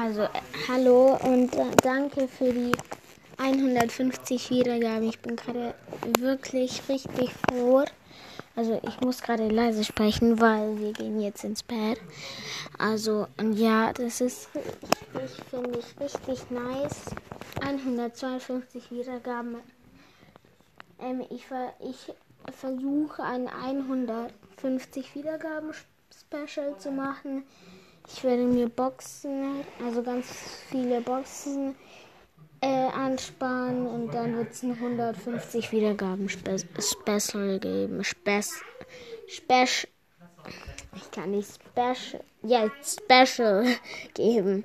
Also, äh, hallo und äh, danke für die 150 Wiedergaben. Ich bin gerade wirklich richtig froh. Also, ich muss gerade leise sprechen, weil wir gehen jetzt ins Bett. Also, und ja, das ist richtig, finde ich, richtig nice. 152 Wiedergaben. Ähm, ich, ich versuche ein 150 Wiedergaben Special zu machen. Ich werde mir Boxen, also ganz viele Boxen äh, ansparen und dann wird es ein 150 Wiedergaben Spe Special geben. Spes Special. Ich kann nicht Special. Ja, Special geben.